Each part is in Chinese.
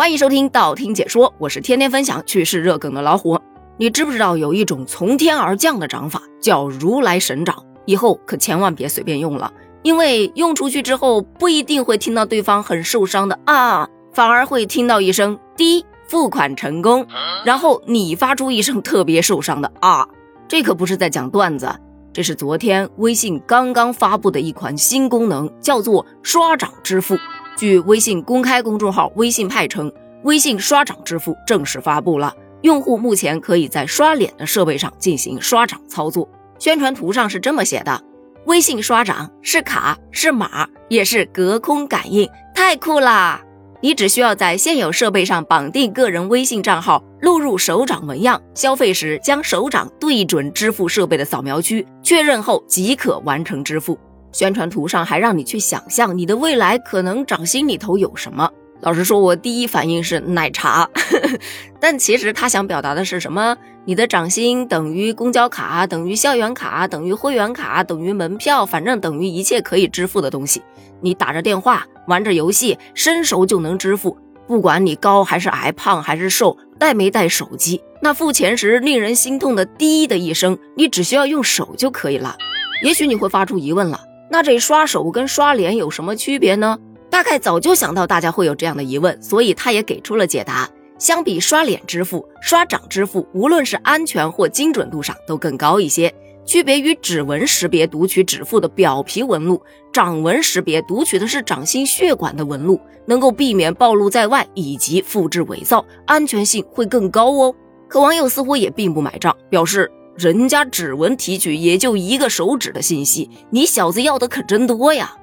欢迎收听道听解说，我是天天分享趣事热梗的老虎。你知不知道有一种从天而降的掌法叫如来神掌？以后可千万别随便用了，因为用出去之后不一定会听到对方很受伤的啊，反而会听到一声滴付款成功，然后你发出一声特别受伤的啊。这可不是在讲段子，这是昨天微信刚刚发布的一款新功能，叫做刷掌支付。据微信公开公众号“微信派”称，微信刷掌支付正式发布了，用户目前可以在刷脸的设备上进行刷掌操作。宣传图上是这么写的：“微信刷掌是卡，是码，也是隔空感应，太酷啦！你只需要在现有设备上绑定个人微信账号，录入手掌纹样，消费时将手掌对准支付设备的扫描区，确认后即可完成支付。”宣传图上还让你去想象你的未来可能掌心里头有什么。老实说，我第一反应是奶茶，但其实他想表达的是什么？你的掌心等于公交卡，等于校园卡，等于会员卡，等于门票，反正等于一切可以支付的东西。你打着电话，玩着游戏，伸手就能支付。不管你高还是矮，胖还是瘦，带没带手机，那付钱时令人心痛的滴的一声，你只需要用手就可以了。也许你会发出疑问了。那这刷手跟刷脸有什么区别呢？大概早就想到大家会有这样的疑问，所以他也给出了解答。相比刷脸支付，刷掌支付无论是安全或精准度上都更高一些。区别于指纹识别读取指腹的表皮纹路，掌纹识别读取的是掌心血管的纹路，能够避免暴露在外以及复制伪造，安全性会更高哦。可网友似乎也并不买账，表示。人家指纹提取也就一个手指的信息，你小子要的可真多呀！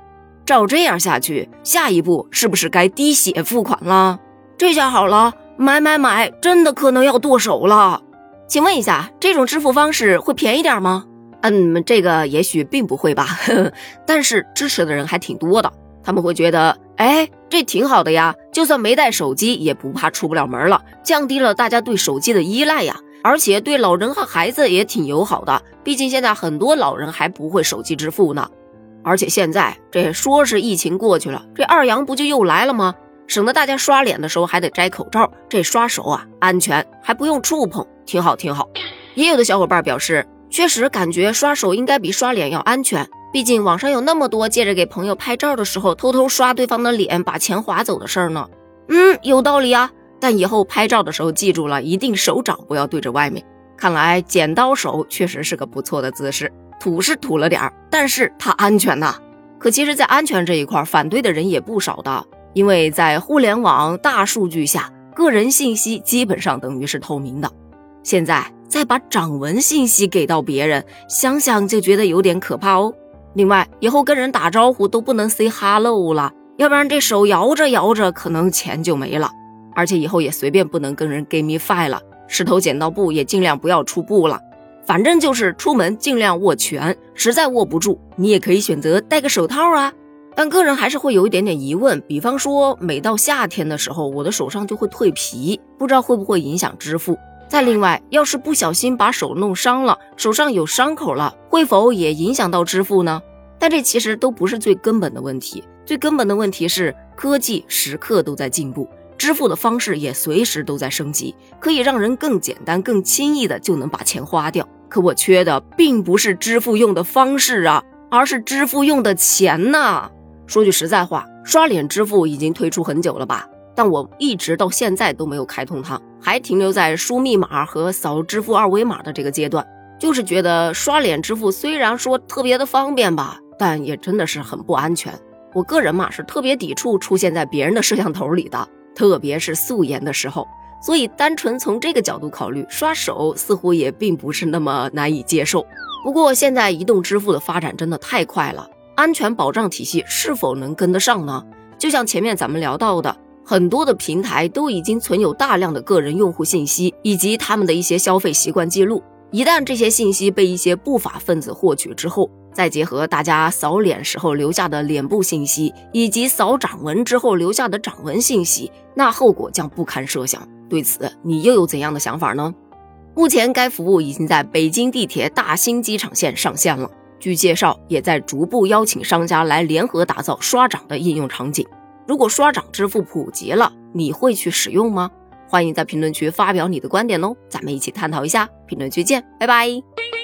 照这样下去，下一步是不是该滴血付款了？这下好了，买买买，真的可能要剁手了。请问一下，这种支付方式会便宜点吗？嗯，这个也许并不会吧，呵 呵但是支持的人还挺多的。他们会觉得，哎，这挺好的呀，就算没带手机，也不怕出不了门了，降低了大家对手机的依赖呀。而且对老人和孩子也挺友好的，毕竟现在很多老人还不会手机支付呢。而且现在这说是疫情过去了，这二阳不就又来了吗？省得大家刷脸的时候还得摘口罩，这刷手啊安全，还不用触碰，挺好挺好。也有的小伙伴表示，确实感觉刷手应该比刷脸要安全，毕竟网上有那么多借着给朋友拍照的时候偷偷刷对方的脸把钱划走的事儿呢。嗯，有道理啊。但以后拍照的时候，记住了一定手掌不要对着外面。看来剪刀手确实是个不错的姿势，土是土了点儿，但是它安全呐。可其实，在安全这一块，反对的人也不少的。因为在互联网大数据下，个人信息基本上等于是透明的。现在再把掌纹信息给到别人，想想就觉得有点可怕哦。另外，以后跟人打招呼都不能 say hello 了，要不然这手摇着摇着，可能钱就没了。而且以后也随便不能跟人 give me five 了，石头剪刀布也尽量不要出布了。反正就是出门尽量握拳，实在握不住，你也可以选择戴个手套啊。但个人还是会有一点点疑问，比方说每到夏天的时候，我的手上就会蜕皮，不知道会不会影响支付。再另外，要是不小心把手弄伤了，手上有伤口了，会否也影响到支付呢？但这其实都不是最根本的问题，最根本的问题是科技时刻都在进步。支付的方式也随时都在升级，可以让人更简单、更轻易的就能把钱花掉。可我缺的并不是支付用的方式啊，而是支付用的钱呐。说句实在话，刷脸支付已经推出很久了吧？但我一直到现在都没有开通它，还停留在输密码和扫支付二维码的这个阶段。就是觉得刷脸支付虽然说特别的方便吧，但也真的是很不安全。我个人嘛是特别抵触出现在别人的摄像头里的。特别是素颜的时候，所以单纯从这个角度考虑，刷手似乎也并不是那么难以接受。不过现在移动支付的发展真的太快了，安全保障体系是否能跟得上呢？就像前面咱们聊到的，很多的平台都已经存有大量的个人用户信息以及他们的一些消费习惯记录，一旦这些信息被一些不法分子获取之后，再结合大家扫脸时候留下的脸部信息，以及扫掌纹之后留下的掌纹信息，那后果将不堪设想。对此，你又有怎样的想法呢？目前，该服务已经在北京地铁大兴机场线上线了。据介绍，也在逐步邀请商家来联合打造刷掌的应用场景。如果刷掌支付普及了，你会去使用吗？欢迎在评论区发表你的观点哦，咱们一起探讨一下。评论区见，拜拜。